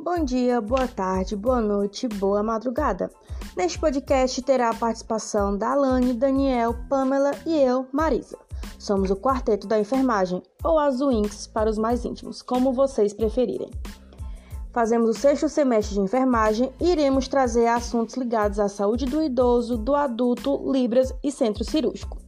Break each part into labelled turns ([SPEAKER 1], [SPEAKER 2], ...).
[SPEAKER 1] Bom dia, boa tarde, boa noite, boa madrugada. Neste podcast terá a participação da Alane, Daniel, Pamela e eu, Marisa. Somos o quarteto da enfermagem, ou as Winx para os mais íntimos, como vocês preferirem. Fazemos o sexto semestre de enfermagem e iremos trazer assuntos ligados à saúde do idoso, do adulto, libras e centro cirúrgico.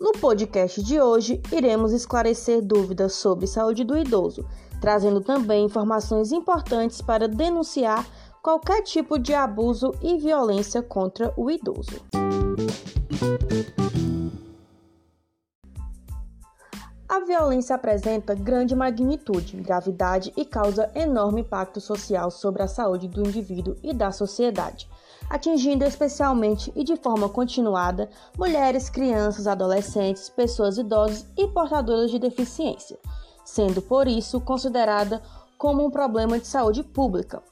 [SPEAKER 1] No podcast de hoje, iremos esclarecer dúvidas sobre saúde do idoso, trazendo também informações importantes para denunciar qualquer tipo de abuso e violência contra o idoso. A violência apresenta grande magnitude, gravidade e causa enorme impacto social sobre a saúde do indivíduo e da sociedade, atingindo especialmente e de forma continuada mulheres, crianças, adolescentes, pessoas idosas e portadoras de deficiência, sendo por isso considerada como um problema de saúde pública.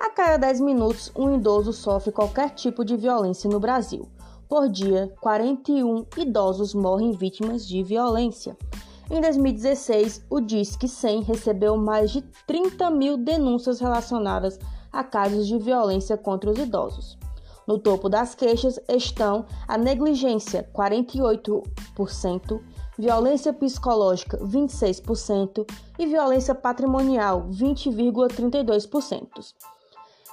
[SPEAKER 1] A cada 10 minutos, um idoso sofre qualquer tipo de violência no Brasil. Por dia, 41 idosos morrem vítimas de violência. Em 2016, o Disque 100 recebeu mais de 30 mil denúncias relacionadas a casos de violência contra os idosos. No topo das queixas estão a negligência, 48%, violência psicológica, 26% e violência patrimonial, 20,32%.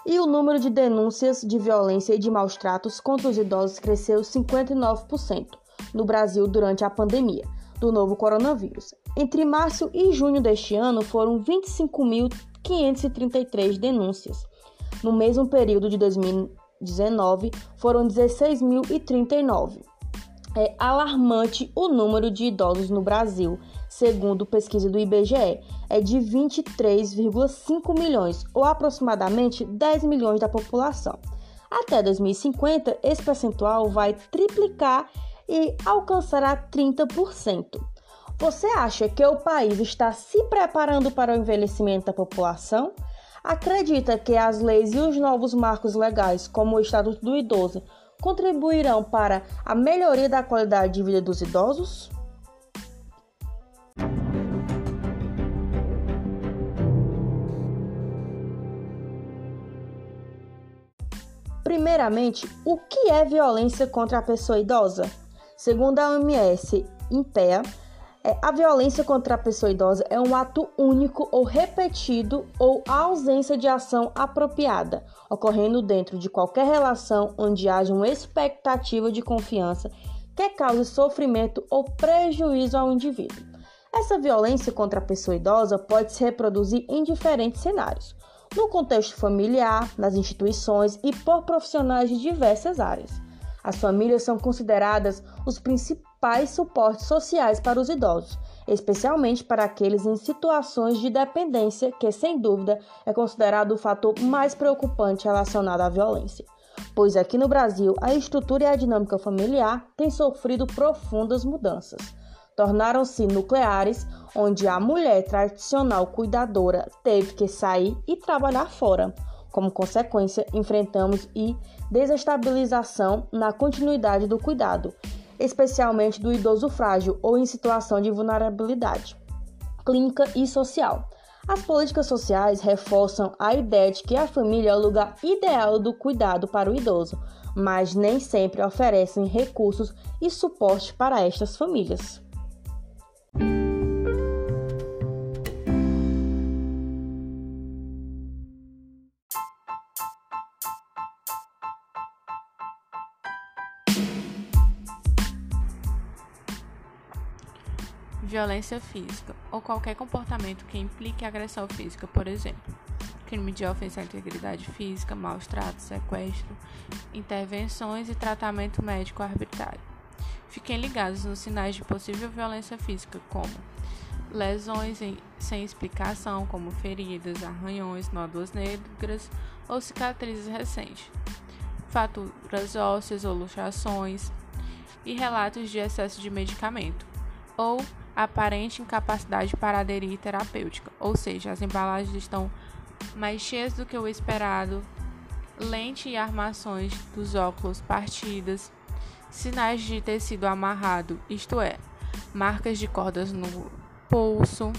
[SPEAKER 1] E o número de denúncias de violência e de maus tratos contra os idosos cresceu 59% no Brasil durante a pandemia do novo coronavírus. Entre março e junho deste ano foram 25.533 denúncias. No mesmo período de 2019 foram 16.039. É alarmante o número de idosos no Brasil, segundo pesquisa do IBGE, é de 23,5 milhões, ou aproximadamente 10 milhões da população. Até 2050, esse percentual vai triplicar e alcançará 30%. Você acha que o país está se preparando para o envelhecimento da população? Acredita que as leis e os novos marcos legais, como o Estatuto do Idoso, contribuirão para a melhoria da qualidade de vida dos idosos? Primeiramente, o que é violência contra a pessoa idosa? Segundo a OMS INPEA, é, a violência contra a pessoa idosa é um ato único ou repetido ou a ausência de ação apropriada, ocorrendo dentro de qualquer relação onde haja uma expectativa de confiança que cause sofrimento ou prejuízo ao indivíduo. Essa violência contra a pessoa idosa pode se reproduzir em diferentes cenários, no contexto familiar, nas instituições e por profissionais de diversas áreas. As famílias são consideradas os principais suportes sociais para os idosos, especialmente para aqueles em situações de dependência, que sem dúvida é considerado o fator mais preocupante relacionado à violência. Pois aqui no Brasil, a estrutura e a dinâmica familiar têm sofrido profundas mudanças. Tornaram-se nucleares, onde a mulher tradicional cuidadora teve que sair e trabalhar fora como consequência, enfrentamos e desestabilização na continuidade do cuidado, especialmente do idoso frágil ou em situação de vulnerabilidade clínica e social. As políticas sociais reforçam a ideia de que a família é o lugar ideal do cuidado para o idoso, mas nem sempre oferecem recursos e suporte para estas famílias.
[SPEAKER 2] Violência física ou qualquer comportamento que implique agressão física, por exemplo, crime de ofensa à integridade física, maus tratos, sequestro, intervenções e tratamento médico arbitrário. Fiquem ligados nos sinais de possível violência física, como lesões em, sem explicação, como feridas, arranhões, nódulas negras ou cicatrizes recentes, faturas ósseas ou luxações e relatos de excesso de medicamento ou aparente incapacidade para aderir terapêutica, ou seja, as embalagens estão mais cheias do que o esperado, lente e armações dos óculos partidas, sinais de tecido amarrado, isto é, marcas de cordas no pulso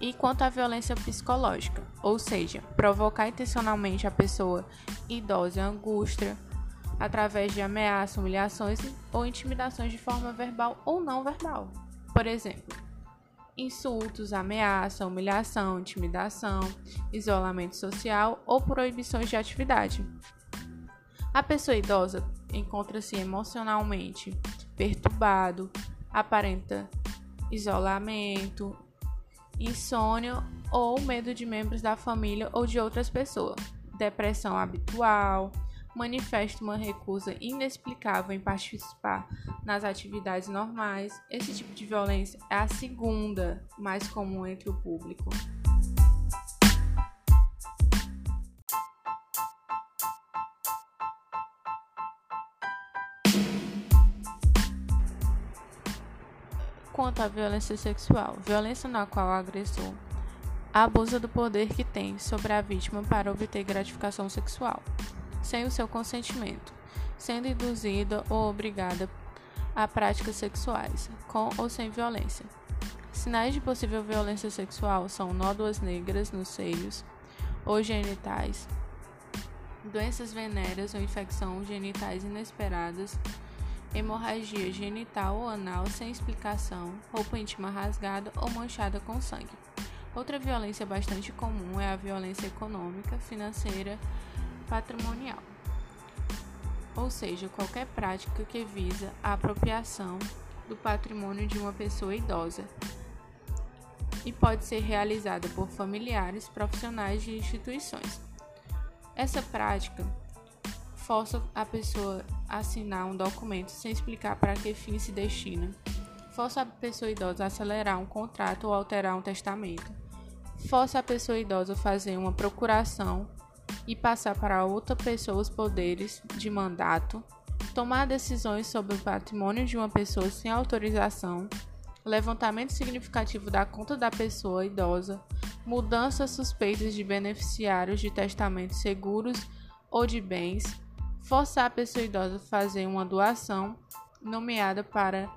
[SPEAKER 2] E quanto à violência psicológica, ou seja, provocar intencionalmente a pessoa idosa angústia através de ameaças, humilhações ou intimidações de forma verbal ou não verbal. Por exemplo, insultos, ameaça, humilhação, intimidação, isolamento social ou proibições de atividade. A pessoa idosa encontra-se emocionalmente perturbado, aparenta isolamento, insônia ou medo de membros da família ou de outras pessoas, depressão habitual, manifesta uma recusa inexplicável em participar nas atividades normais. Esse tipo de violência é a segunda mais comum entre o público. Quanto à violência sexual, violência na qual o agressor abusa do poder que tem sobre a vítima para obter gratificação sexual sem o seu consentimento, sendo induzida ou obrigada a práticas sexuais, com ou sem violência. Sinais de possível violência sexual são nódoas negras nos seios ou genitais, doenças venéreas ou infecção genitais inesperadas, hemorragia genital ou anal sem explicação, roupa íntima rasgada ou manchada com sangue. Outra violência bastante comum é a violência econômica, financeira patrimonial, ou seja, qualquer prática que visa a apropriação do patrimônio de uma pessoa idosa e pode ser realizada por familiares, profissionais de instituições. Essa prática força a pessoa a assinar um documento sem explicar para que fim se destina, força a pessoa idosa a acelerar um contrato ou alterar um testamento, força a pessoa idosa a fazer uma procuração e passar para outra pessoa os poderes de mandato, tomar decisões sobre o patrimônio de uma pessoa sem autorização, levantamento significativo da conta da pessoa idosa, mudanças suspeitas de beneficiários de testamentos seguros ou de bens, forçar a pessoa idosa a fazer uma doação nomeada para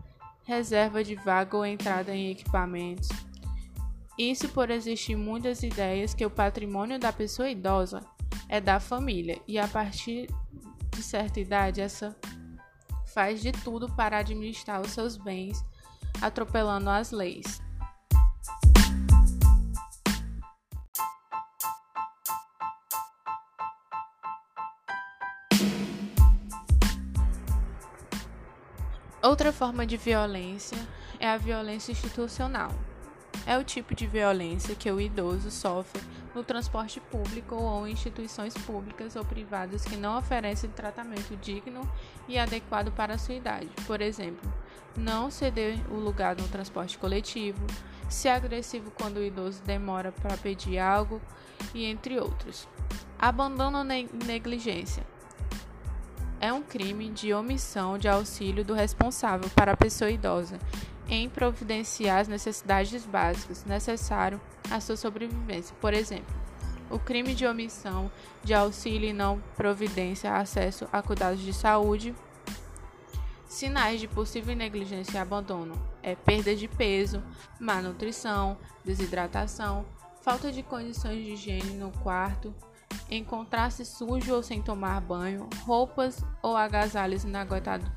[SPEAKER 2] reserva de vaga ou entrada em equipamentos. Isso por existir muitas ideias que o patrimônio da pessoa idosa é da família e a partir de certa idade essa faz de tudo para administrar os seus bens, atropelando as leis. Outra forma de violência é a violência institucional. É o tipo de violência que o idoso sofre no transporte público ou em instituições públicas ou privadas que não oferecem tratamento digno e adequado para a sua idade. Por exemplo, não ceder o lugar no transporte coletivo, ser agressivo quando o idoso demora para pedir algo e entre outros. Abandono e negligência. É um crime de omissão de auxílio do responsável para a pessoa idosa em providenciar as necessidades básicas necessárias à sua sobrevivência. Por exemplo, o crime de omissão de auxílio e não providência acesso a cuidados de saúde. Sinais de possível negligência e abandono é perda de peso, má nutrição, desidratação, falta de condições de higiene no quarto, encontrar-se sujo ou sem tomar banho, roupas ou agasalhos inaguentados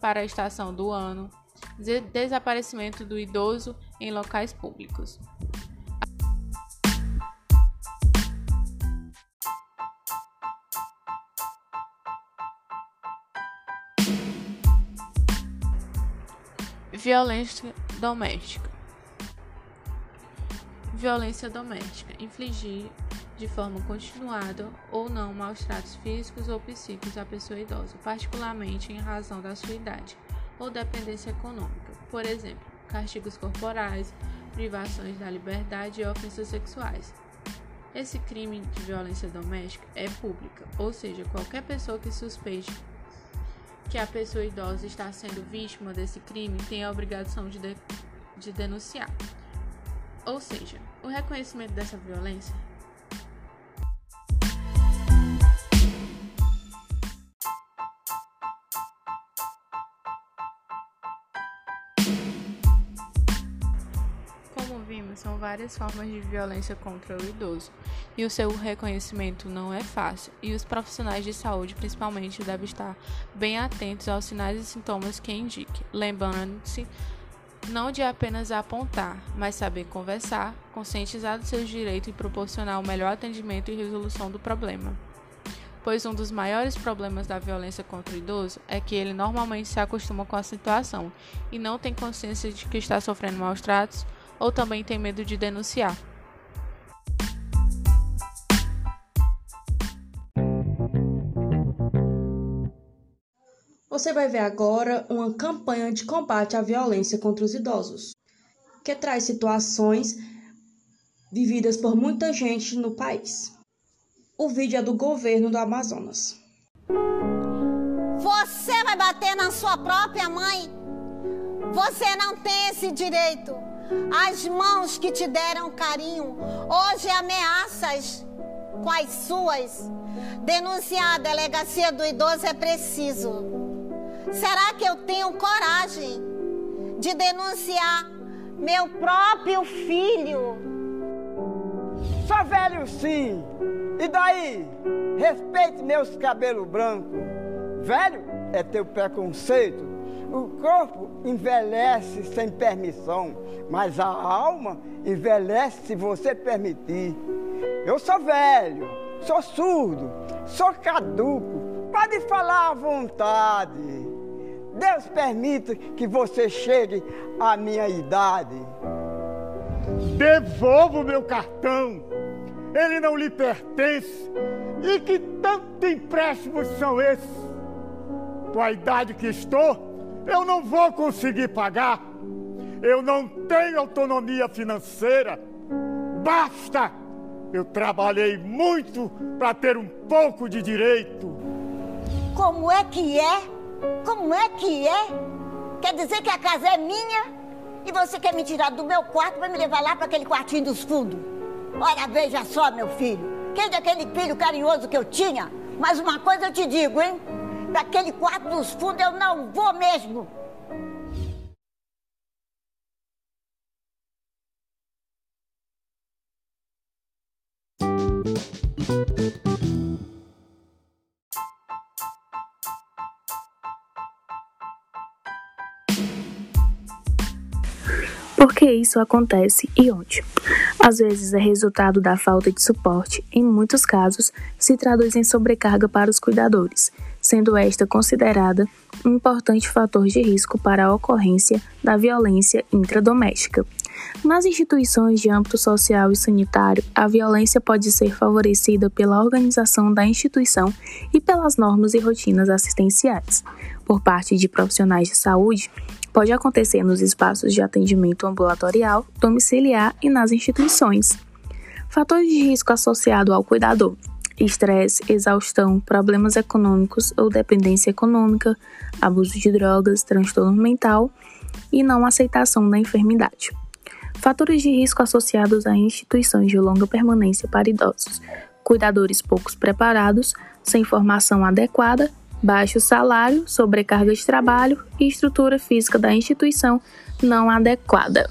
[SPEAKER 2] para a estação do ano, desaparecimento do idoso em locais públicos. Violência doméstica. Violência doméstica. Infligir de forma continuada ou não maus tratos físicos ou psíquicos à pessoa idosa, particularmente em razão da sua idade ou dependência econômica. Por exemplo, castigos corporais, privações da liberdade e ofensas sexuais. Esse crime de violência doméstica é pública, ou seja, qualquer pessoa que suspeite que a pessoa idosa está sendo vítima desse crime tem a obrigação de, de, de denunciar. Ou seja, o reconhecimento dessa violência várias formas de violência contra o idoso, e o seu reconhecimento não é fácil, e os profissionais de saúde, principalmente, devem estar bem atentos aos sinais e sintomas que indiquem, lembrando-se não de apenas apontar, mas saber conversar, conscientizar dos seus direitos e proporcionar o melhor atendimento e resolução do problema. Pois um dos maiores problemas da violência contra o idoso é que ele normalmente se acostuma com a situação e não tem consciência de que está sofrendo maus tratos ou também tem medo de denunciar.
[SPEAKER 1] Você vai ver agora uma campanha de combate à violência contra os idosos, que traz situações vividas por muita gente no país. O vídeo é do governo do Amazonas.
[SPEAKER 3] Você vai bater na sua própria mãe? Você não tem esse direito. As mãos que te deram carinho, hoje ameaças com as suas. Denunciar a delegacia do idoso é preciso. Será que eu tenho coragem de denunciar meu próprio filho?
[SPEAKER 4] Sou velho sim. E daí? Respeite meus cabelos brancos. Velho é teu preconceito. O corpo envelhece sem permissão, mas a alma envelhece se você permitir. Eu sou velho, sou surdo, sou caduco. Pode falar à vontade. Deus permita que você chegue à minha idade.
[SPEAKER 5] Devolva o meu cartão. Ele não lhe pertence. E que tantos empréstimos são esses? Com a idade que estou, eu não vou conseguir pagar. Eu não tenho autonomia financeira. Basta! Eu trabalhei muito para ter um pouco de direito.
[SPEAKER 3] Como é que é? Como é que é? Quer dizer que a casa é minha e você quer me tirar do meu quarto para me levar lá para aquele quartinho dos fundos? Olha, veja só, meu filho. Quem é aquele filho carinhoso que eu tinha? Mas uma coisa eu te digo, hein? Para aquele quarto dos fundos eu não vou mesmo.
[SPEAKER 6] Por que isso acontece e onde? Às vezes é resultado da falta de suporte, em muitos casos, se traduz em sobrecarga para os cuidadores, sendo esta considerada um importante fator de risco para a ocorrência da violência intradoméstica. Nas instituições de âmbito social e sanitário, a violência pode ser favorecida pela organização da instituição e pelas normas e rotinas assistenciais. Por parte de profissionais de saúde, pode acontecer nos espaços de atendimento ambulatorial, domiciliar e nas instituições. Fatores de risco associado ao cuidador: estresse, exaustão, problemas econômicos ou dependência econômica, abuso de drogas, transtorno mental e não aceitação da enfermidade. Fatores de risco associados a instituições de longa permanência para idosos: cuidadores poucos preparados, sem formação adequada baixo salário, sobrecarga de trabalho e estrutura física da instituição não adequada.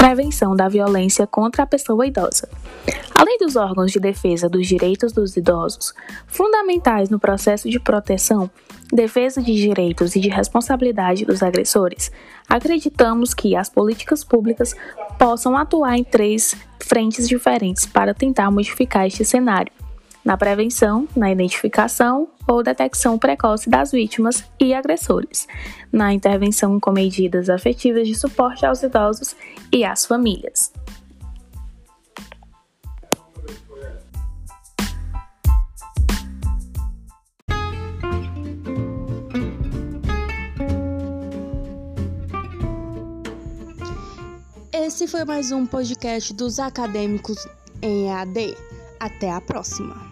[SPEAKER 6] Prevenção da violência contra a pessoa idosa. Além dos órgãos de defesa dos direitos dos idosos, fundamentais no processo de proteção, defesa de direitos e de responsabilidade dos agressores, acreditamos que as políticas públicas possam atuar em três frentes diferentes para tentar modificar este cenário: na prevenção, na identificação ou detecção precoce das vítimas e agressores, na intervenção com medidas afetivas de suporte aos idosos e às famílias.
[SPEAKER 1] Esse foi mais um podcast dos acadêmicos em EAD. Até a próxima!